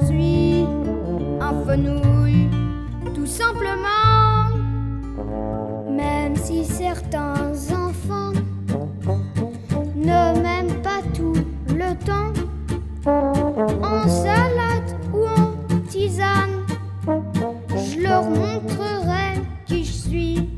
Je suis un fenouil, tout simplement. Même si certains enfants ne m'aiment pas tout le temps, en salade ou en tisane, je leur montrerai qui je suis.